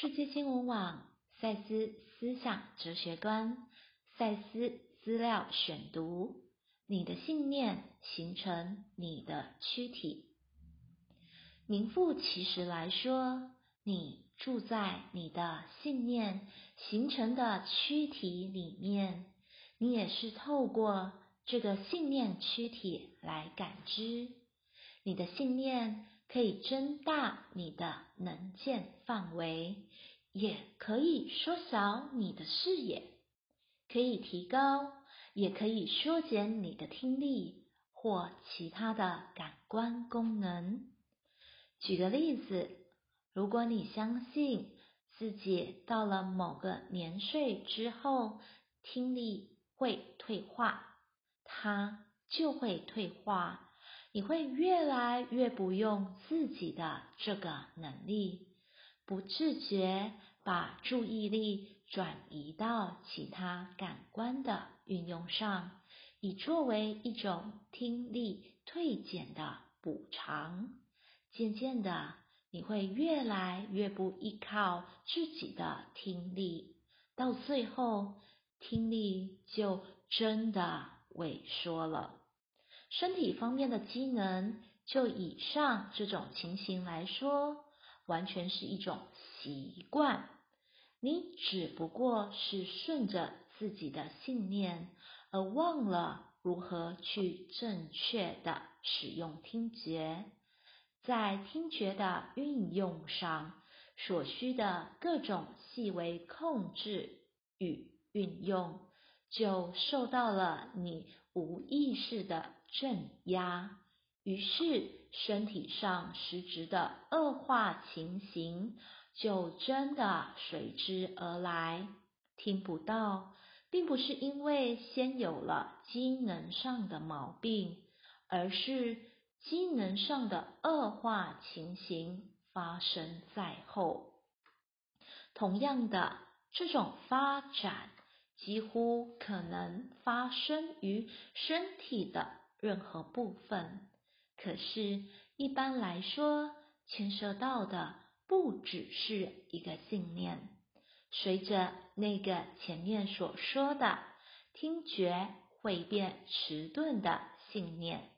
世界新闻网赛斯思想哲学观赛斯资料选读：你的信念形成你的躯体。名副其实来说，你住在你的信念形成的躯体里面，你也是透过这个信念躯体来感知。你的信念。可以增大你的能见范围，也可以缩小你的视野；可以提高，也可以缩减你的听力或其他的感官功能。举个例子，如果你相信自己到了某个年岁之后，听力会退化，它就会退化。你会越来越不用自己的这个能力，不自觉把注意力转移到其他感官的运用上，以作为一种听力退减的补偿。渐渐的，你会越来越不依靠自己的听力，到最后，听力就真的萎缩了。身体方面的机能，就以上这种情形来说，完全是一种习惯。你只不过是顺着自己的信念，而忘了如何去正确的使用听觉。在听觉的运用上，所需的各种细微控制与运用，就受到了你无意识的。镇压，于是身体上实质的恶化情形就真的随之而来。听不到，并不是因为先有了机能上的毛病，而是机能上的恶化情形发生在后。同样的，这种发展几乎可能发生于身体的。任何部分，可是，一般来说，牵涉到的不只是一个信念。随着那个前面所说的听觉会变迟钝的信念，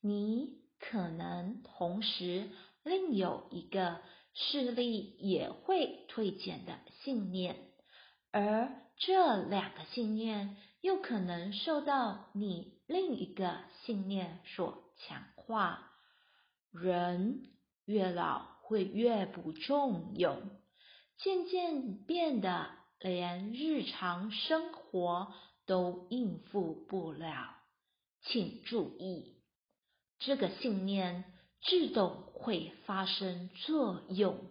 你可能同时另有一个视力也会退减的信念，而这两个信念。又可能受到你另一个信念所强化。人越老会越不重用，渐渐变得连日常生活都应付不了。请注意，这个信念自动会发生作用，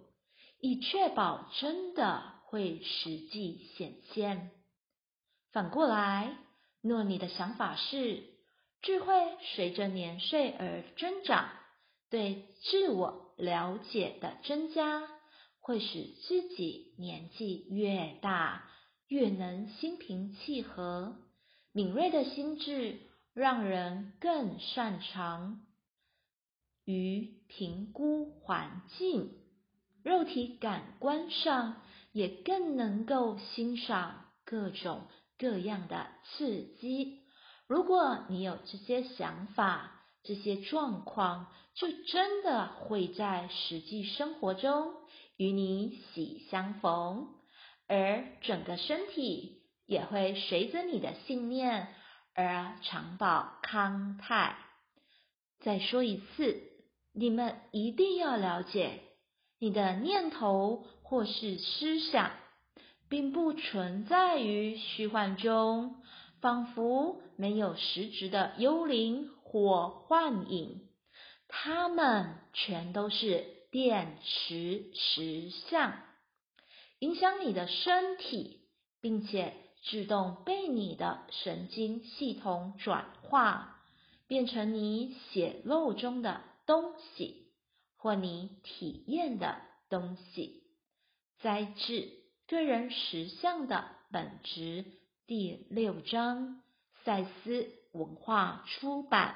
以确保真的会实际显现。反过来，若你的想法是智慧随着年岁而增长，对自我了解的增加，会使自己年纪越大越能心平气和。敏锐的心智让人更擅长于评估环境，肉体感官上也更能够欣赏各种。各样的刺激，如果你有这些想法、这些状况，就真的会在实际生活中与你喜相逢，而整个身体也会随着你的信念而长保康泰。再说一次，你们一定要了解，你的念头或是思想。并不存在于虚幻中，仿佛没有实质的幽灵或幻影，它们全都是电磁实相，影响你的身体，并且自动被你的神经系统转化，变成你血肉中的东西，或你体验的东西，灾治。个人实相的本质，第六章，赛斯文化出版。